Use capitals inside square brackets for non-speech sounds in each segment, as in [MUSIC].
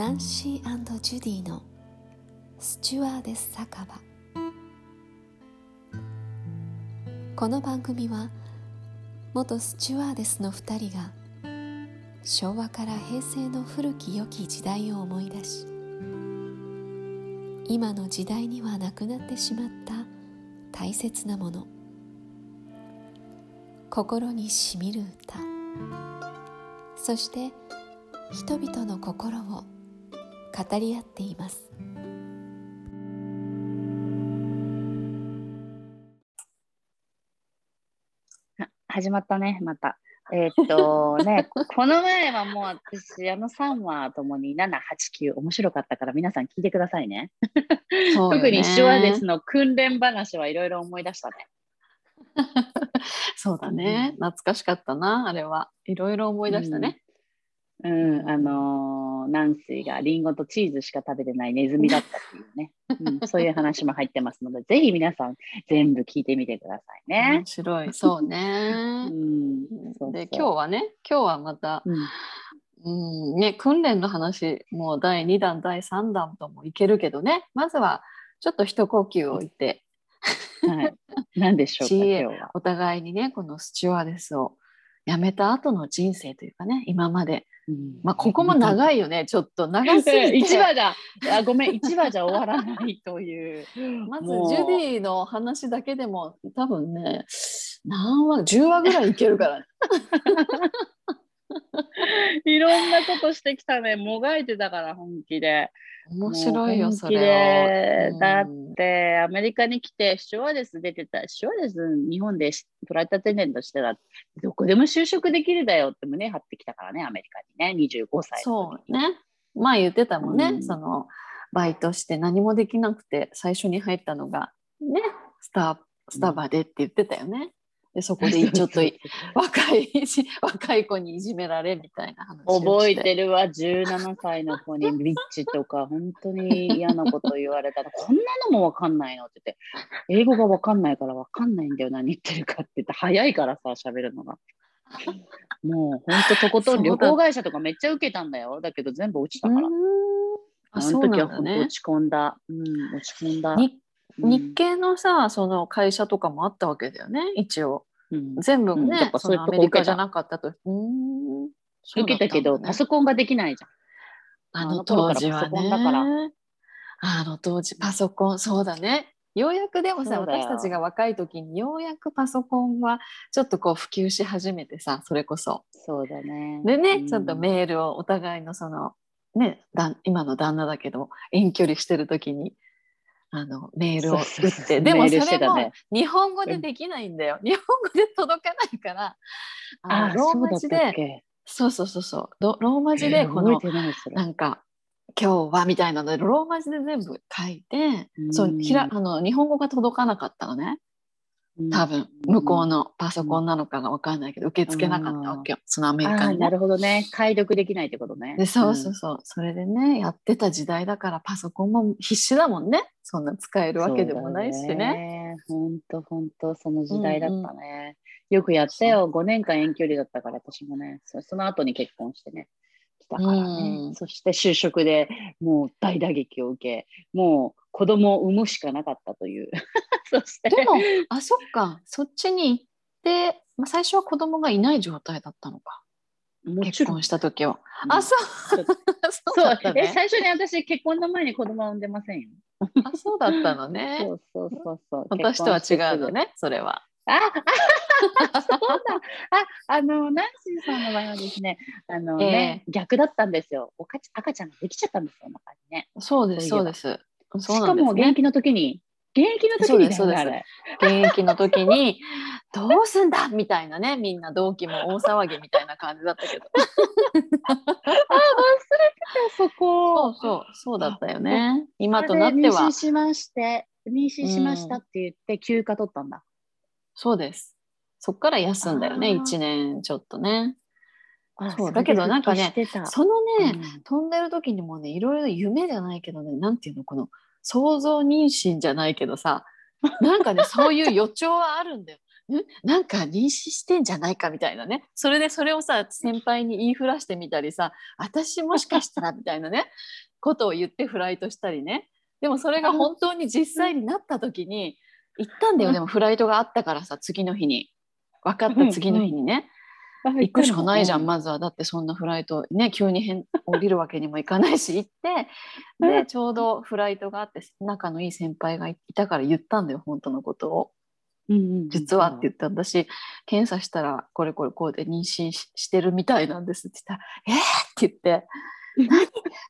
ナンシージュディのスチュワーデス酒場。この番組は元スチュワーデスの2人が昭和から平成の古き良き時代を思い出し今の時代にはなくなってしまった大切なもの心にしみる歌そして人々の心を語り合っています。始まったねまた。えー、っと [LAUGHS] ねこの前はもう私あの3話ともに789面白かったから皆さん聞いてくださいね。ね。特に手話ですの訓練話はいろいろ思い出したね。そうだね、懐かしかったなあれは。いろいろ思い出したね、うん、うん、あのー、ナンシーがリンゴとチーズしか食べてないネズミだったっていうね、[LAUGHS] うん、そういう話も入ってますのでぜひ皆さん全部聞いてみてくださいね。面白い。そうね、うん、そうで今日はね今日はまた、うん。ね、訓練の話もう第2弾第3弾ともいけるけどね。まずはちょっと一呼吸を置いて。はい、何でしょうか [LAUGHS] お互いにねこのスチュワーデスを辞めた後の人生というかね今まで、うん、まあここも長いよねちょっと長すぎて。[LAUGHS] 1話じゃあごめん1話じゃ終わらないという。[LAUGHS] まずジュディの話だけでも多分ね何話10話ぐらいいけるからね [LAUGHS] [LAUGHS] いろんなことしてきたね。もがいてたから本気で。面白いよ、それだって、アメリカに来て、シュワレス出てた、シュワレス日本でフライトアテンデントしてたどこでも就職できるだよって胸張ってきたからね、アメリカにね、25歳。そうね。まあ言ってたもんね、うん、その、バイトして何もできなくて、最初に入ったのが、ね、スタスタバでって言ってたよね。でそこでちょっと [LAUGHS] 若い [LAUGHS] 若い子にいじめられみたいな話覚えてるわ17歳の子にビッチとか本当に嫌なこと言われたらこんなのも分かんないのって言って英語が分かんないから分かんないんだよ何言ってるかって言って早いからさ喋るのが。もう本当とことん旅行会社とかめっちゃ受けたんだよだけど全部落ちたから。あの時は本当落ち込んだ。うん、落ち込んだ。日系のさその会社とかもあったわけだよね一応、うん、全部ね、うん、そのアメリカじゃなかったと。うん。受けたけど、ね、パソコンができないじゃん。あの当時はね。あの当時パソコンそうだね。ようやくでもさ私たちが若い時にようやくパソコンはちょっとこう普及し始めてさそれこそ。そうだね。でね、うん、ちょっとメールをお互いのそのね今の旦那だけど遠距離してる時にあのメールを打って。でもそれも日本語でできないんだよ、[LAUGHS] 日本語で届かないからあのローマ字でそうそうそうそうローマ字でこの、なんか今日はみたいなのでローマ字で全部書いて、そうひらあの日本語が届かなかったのね。多分向こうのパソコンなのかが分かんないけど受け付けなかったわけよ、そのアメリカに、ね、なるほどね。解読できないってことね。でそうそうそう、うん、それでねやってた時代だからパソコンも必死だもんね。そんな使えるわけでもないしね。ほんとほんとその時代だったね、うん、よくやったよ。5年間遠距離だったから私もね。その後に結婚してね。来たからね、うん、そして就職でもう大打撃を受けもう子供を産むしかなかったという。[LAUGHS] そして。でもあそっか。そっちに行って、まあ、最初は子供がいない状態だったのか。結婚した時は、うん、あそう。そう。そう、[LAUGHS] ね、え最初に私結婚の前に子供は産んでませんよ。あそうだったのね。そうそうそうそう。私とは違うのねそれは。あそうだ。ああのナンシーさんの場合はですねあのね、えー、逆だったんですよ。おかち赤ちゃんができちゃったんですよ中にね。そうですそうですしかも現役の時に現役の時に、そうです現役の時にどうすんだみたいなねみんな同期も大騒ぎみたいな感じだったけど。[LAUGHS] あ忘れてたそこ。そうそうそうだったよね。今となっては。妊娠しまして妊娠しましたって言って休暇取ったんだ、そうです。そっから休んだよね1年ちょっとねそうだけどなんかねそのね、うん、飛んでる時にもねいろいろ夢じゃないけどねなんていうのこの想像妊娠じゃないけどさ [LAUGHS] なんかねそういう予兆はあるんだよ。なんか妊娠してんじゃないかみたいなね。それでそれをさ先輩に言いふらしてみたりさ私もしかしたらみたいなね [LAUGHS] ことを言ってフライトしたりね。でもそれが本当に実際になった時に行ったんだよ。でもフライトがあったからさ次の日に。分かった次の日にね、行くしかないじゃんまずは。だってそんなフライトね急に変降りるわけにもいかないし。行ってでちょうどフライトがあって仲のいい先輩がいたから言ったんだよ本当のことを。実はって言って私検査したらこれこれこうで妊娠してるみたいなんですって言ったら「えー!」って言って「何？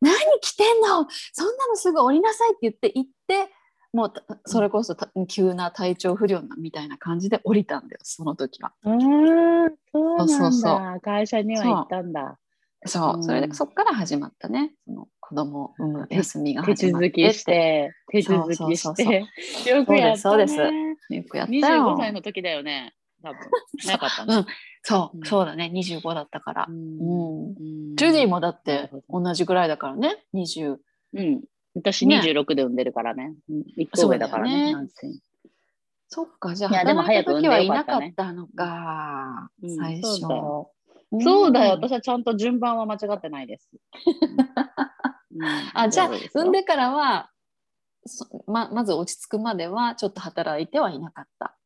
何着てんの？そんなのすぐ降りなさい」って言って行ってもうそれこそ急な体調不良みたいな感じで降りたんだよその時は。うんそうそうそう会社には行ったんだ。そう、それでそこから始まったね。その子供産む休みが始まって。手続きして手続きして。よくやった、ね、そうですよくやったよ。25歳の時だよね。多分。[LAUGHS] なかったね、うん、そう、そうだね。25だったから、うん、ジュディもだって同じぐらいだからね。20うん私26で産んでるからね。1個上だからね。そっか、じゃあ、でも早く時はいなかったのか、最初。そうだよ、私はちゃんと順番は間違ってないです。[LAUGHS] あじゃあ、産んでからはま、まず落ち着くまではちょっと働いてはいなかった。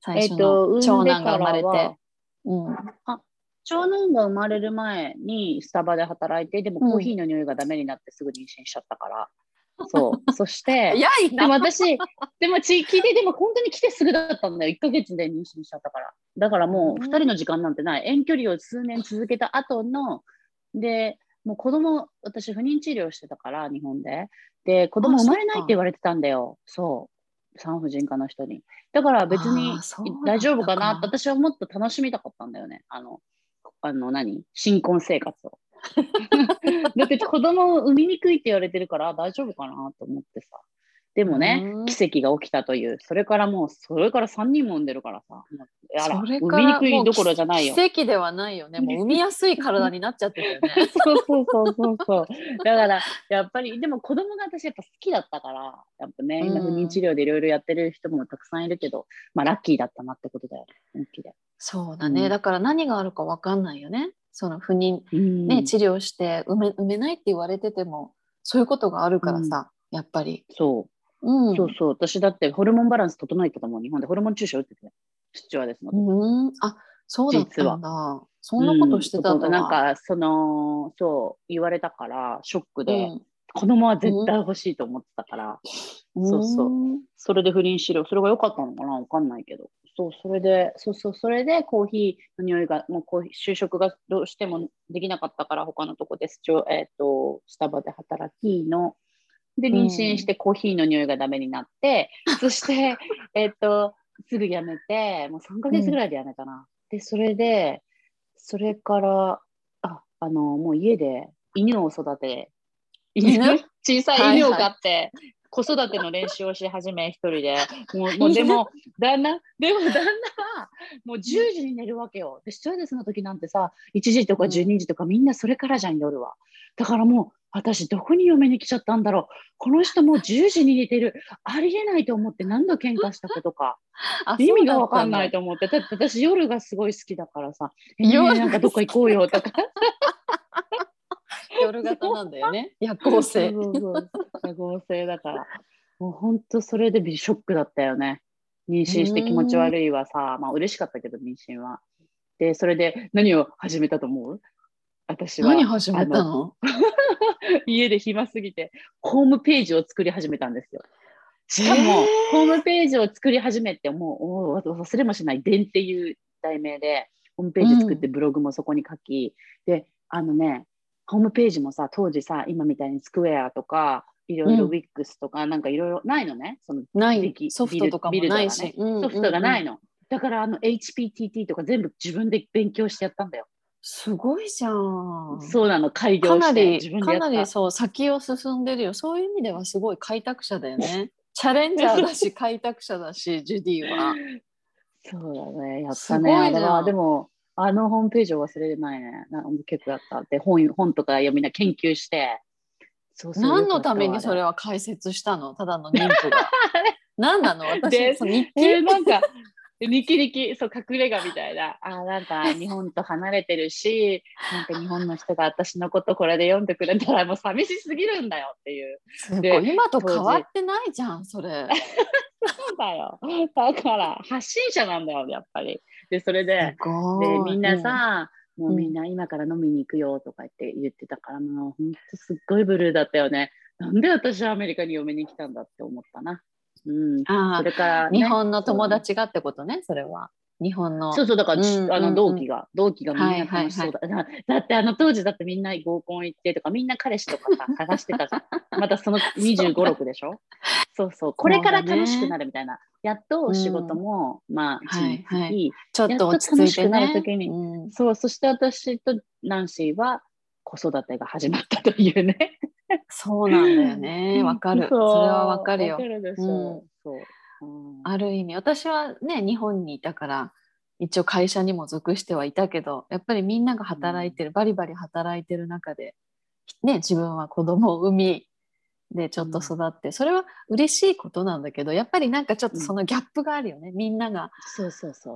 最初の長男が生まれて。うん、あ長男が生まれる前にスタバで働いて、でもコーヒーの匂いがダメになってすぐ妊娠しちゃったから。うん、そう。そして、でも私、でも地域で、でも本当に来てすぐだったんだよ。1ヶ月で妊娠しちゃったから。だからもう2人の時間なんてない。遠距離を数年続けた後の、で、もう子供、私不妊治療してたから、日本で。で、子供生まれないって言われてたんだよ。そう。産婦人科の人に。だから別に大丈夫かなって私はもっと楽しみたかったんだよね。あの、あの何？新婚生活を。[LAUGHS] だって子供を産みにくいって言われてるから大丈夫かなと思ってさ。でもね、奇跡が起きたという、それからもう、それから3人も産んでるからさ、あら、産みにくいどころじゃないよ。奇跡ではないよね、もう産みやすい体になっちゃってるよね。そうそうそうそうそう。だから、やっぱり、でも子供が私やっぱ好きだったから、やっぱね、今不妊治療でいろいろやってる人もたくさんいるけど、まあラッキーだったなってことだよ、本気で。そうだね、うん、だから何があるか分かんないよね。その不妊、ね、治療して産め産めないって言われてても、そういうことがあるからさ、やっぱり。そう。うん、そうそう。私だってホルモンバランス整えてたもん、日本でホルモン注射打ってて、父親ですので。うん、あそうだったんだ。そんなことしてたんだ、うん、なんか、その、そう、言われたから、ショックで、うん、子供は絶対欲しいと思ってたから、うん、そうそう。それで不倫しろ。それが良かったのかなわかんないけど。そう、それで、そうそう、それでコーヒーの匂いが、もうコーヒー就職がどうしてもできなかったから、他のとこです。えっ、ー、と、スタバで働きの、で、妊娠してコーヒーの匂いがダメになって、うん、そして、えっと、すぐ辞めて、もう3ヶ月ぐらいで辞めたな。うん、で、それで、それから、あ、あの、もう家で犬を育て、犬？[LAUGHS] 小さい犬を飼って、子育ての練習をし始め、一人で。[LAUGHS] もう、もうでも、旦那、でも旦那は、もう10時に寝るわけよ。で、スチュワーデスの時なんてさ、1時とか12時とか、みんなそれからじゃん、夜は。だからもう、私どこに嫁に来ちゃったんだろう。この人もう10時に寝てる。ありえないと思って何度喧嘩したことか。[LAUGHS] 意味がわかんないと思って。だって私夜がすごい好きだからさ。[LAUGHS] えー、なんかどっか行こうよとか。夜型なんだよね。夜行性。そうそう夜行性だから。もう本当それでショックだったよね。妊娠して気持ち悪いはさ、まあ嬉しかったけど妊娠は。で、それで何を始めたと思う？私は。何始めたの？[LAUGHS] 家で暇すぎて、ホームページを作り始めたんですよ。しかも、ホームページを作り始めて、もう忘れもしない、伝っていう題名で、ホームページ作ってブログもそこに書き、うん、で、あのね、ホームページもさ、当時さ、今みたいにスクエアとか、いろいろウィックスとか、うん、なんかいろいろないのね？そのないソフトとかもないし、ねソフトがないの。だからあの HPTT とか全部自分で勉強してやったんだよ。すごいじゃん。そうなの、開業かなり、かなりそう、先を進んでるよ。そういう意味ではすごい開拓者だよね。[LAUGHS] チャレンジャーだし、開拓者だし、ジュディは。そうだね、やったね。あれは、でも、あのホームページを忘れてないね。結構やった。で、本本とか読みな研究して。そうそう何のためにそれは解説したの？ただの妊婦が。[LAUGHS] 何なの？私、その日記、えー、なんか、ニキニキ、そう、隠れ家みたいな。ああ、なんか日本と離れてるし、なんか日本の人が私のことこれで読んでくれたらもう寂しすぎるんだよっていう。すごい今と変わってないじゃん、それ。そうだよ。だから発信者なんだよ、やっぱり。で、それで、でみんなさ、うん、もうみんな今から飲みに行くよとか言って言ってたから、もう本当すっごいブルーだったよね。なんで私はアメリカに嫁に来たんだって思ったな。うん、あそれから、ね、日本の友達がってことね、それは。日本の。そうそう、だから、うんあの同期が、同期がみんな楽しそうだ。はいはいはい、だってあの当時だってみんな合コン行ってとか、みんな彼氏とかさ、[LAUGHS] 探してたじゃん。またその [LAUGHS] 25、6でしょ？そうそう、[LAUGHS] これから楽しくなるみたいな。やっと仕事も、うん、まあ、はいはい、ちょっと落ち着いて、ね、なる時に、うん、そう、そして私とナンシーは子育てが始まったというね。そうなんだよね。わかる。それはわかるよ。るでしょう。そうある意味。私はね日本にいたから一応会社にも属してはいたけどやっぱりみんなが働いてる、うん、バリバリ働いてる中で、ね、自分は子供を産みでちょっと育って、うん、それは嬉しいことなんだけどやっぱりなんかちょっとそのギャップがあるよね、うん、みんなが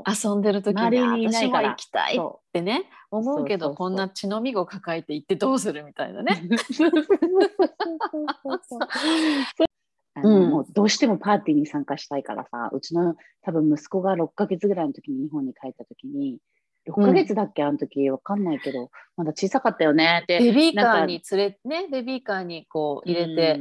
遊んでる時に私も行きたいってね思うけどこんな血のみを抱えて行ってどうするみたいなね。あの、うん、もうどうしてもパーティーに参加したいからさ、うちの多分息子が6ヶ月ぐらいの時に日本に帰った時に、6ヶ月だっけ、あの時わかんないけど、まだ小さかったよねって。ベビーカーに連れね、ベビーカーにこう入れて、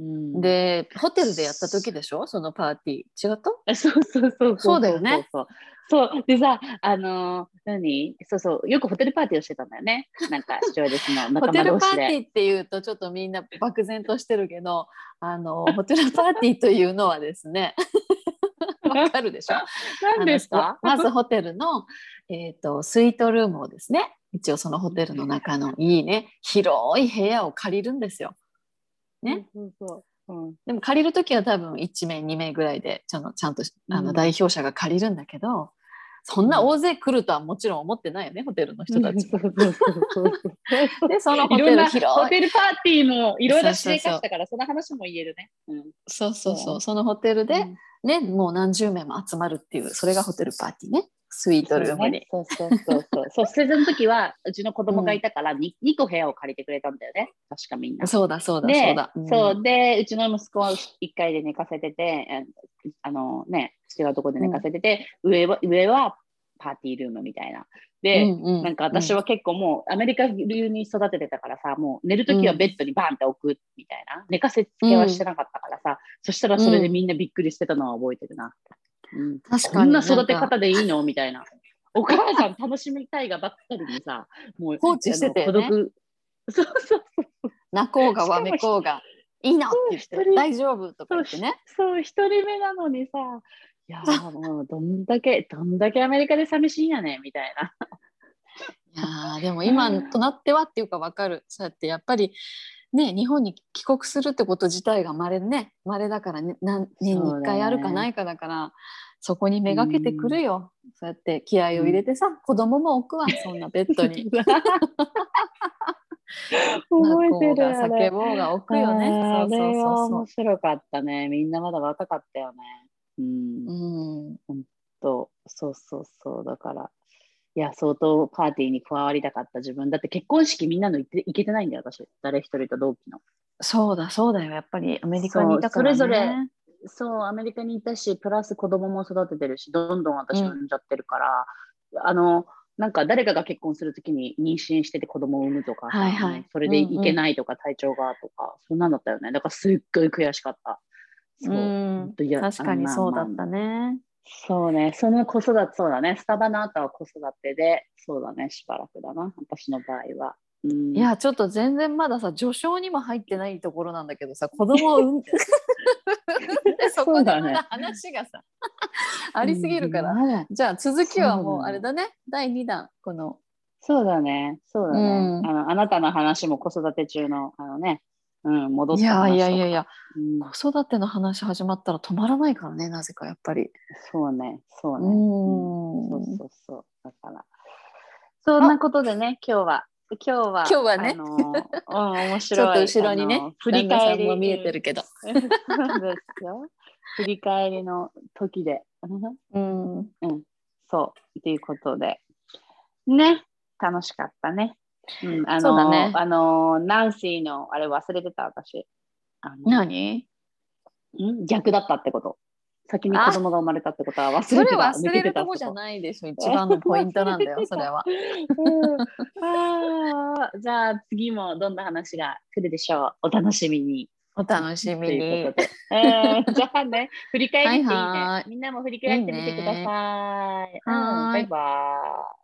うん、で、ホテルでやった時でしょ？そのパーティー。違った？そうそうそうそうだよね。そうそうでさ、あのー、何？そうそう、よくホテルパーティーをしてたんだよね。なんか、視聴ですの [LAUGHS] 仲間同士で。ホテルパーティーっていうと、ちょっとみんな漠然としてるけど、あの、ホテルパーティーというのはですね、[LAUGHS] わかるでしょ？何ですか？まずホテルの、えーと、スイートルームをですね一応そのホテルの中のいいね広い部屋を借りるんですよ。ね、うんうん、でも借りる時は多分1名2名ぐらいでちゃんちゃんとあの代表者が借りるんだけど、そんな大勢来るとはもちろん思ってないよね、ホテルの人たちで、そのホテル広い。ホテルパーティーもいろいろしでかしたから、その話も言えるね。うん、そうそうそう、そのホテルで、ね、もう何十名も集まるっていう、それがホテルパーティーね。スイートルームに。そうそうそうそう。[LAUGHS] そう、その時は、うちの子供がいたから2、2個部屋を借りてくれたんだよね。確かみんな。そうだそうだそうだ。そうで、うちの息子は1階で寝かせてて、あのね、違うとこで寝かせてて、うん、上は、上はパーティールームみたいな。で、うんうん、なんか私は結構もうアメリカ流に育ててたからさ、もう寝るときはベッドにバンって置くみたいな、寝かせつけはしてなかったからさ、そしたらそれでみんなびっくりしてたのは覚えてるな。うん、確かに。こんな育て方でいいの？みたいな。お母さん楽しみたいがばっかりにさ、もう放置してて、ね、孤独。そうそうそう。泣こうがわめこうが。いいのって言って大丈夫とか言ってね。そう、一人目なのにさ、いやもうどんだけ、どんだけアメリカで寂しいんやねみたいな。いやでも今となってはっていうか分かる。そうやってやっぱりね、日本に帰国するってこと自体がまれね、稀だからね、何年に1回あるかないかだから、そこにめがけてくるよ。うそうやって気合を入れてさ、うん、子供も置くわ、そんなベッドに。[LAUGHS] 覚えてるが叫ぼうが置くよね。そうそうそうそう。面白かったね。みんなまだ若かったよね。うん。うん。本当そうそうそう。だから、いや、相当パーティーに加わりたかった自分。だって結婚式みんなの行って行けてないんだよ、私。誰一人と同期の。そうだ、そうだよ。やっぱりアメリカにいたから、ね、それぞれ、そう、アメリカにいたし、プラス子供も育ててるし、どんどん私産んじゃってるから、うん、あの、なんか誰かが結婚するときに妊娠してて子供を産むとか、はいはい、それで行けないとか、体調がとか、そんなんだったよね。だからすっごい悔しかった。そう。うん確かにそうだったね。そうね、その子育て、そうだね、スタバの後は子育てで、そうだね、しばらくだな、私の場合は。うん、いや、ちょっと全然まださ、序章にも入ってないところなんだけどさ、子供を産んで、[LAUGHS] そこでまだ話がさ、ありすぎるから、うん、じゃあ続きはもうあれだね、第2弾、この。そうだね、そうだね、うん、あの。あなたの話も子育て中の、あのね、うん、戻ったいやいやいやいや、うん、子育ての話始まったら止まらないからね、なぜかやっぱり。そうね、そうね。うん、そうそうそう。だから。そんなことでね、今日は。今日は、今日はね、あのうん、[LAUGHS] 面白い。ちょっと後ろにね、振り返りも見えてるけど。そうですよ。振り返りの時で。うん。うん。そう。ということで。ね。楽しかったね。うん、あの、ね、あの、ナンシーの、あれ忘れてた、私。何？ん逆だったってこと。先に子供が生まれたってことは忘れてた。それ忘れるとこじゃないでしょ。一番のポイントなんだよ、[LAUGHS] それは。うん、あじゃあ次もどんな話が来るでしょう。お楽しみに。お楽しみに。えー、じゃあね、振り返りていいねはいはい。みんなも振り返ってみてください。はいはい、うん、バイバイ。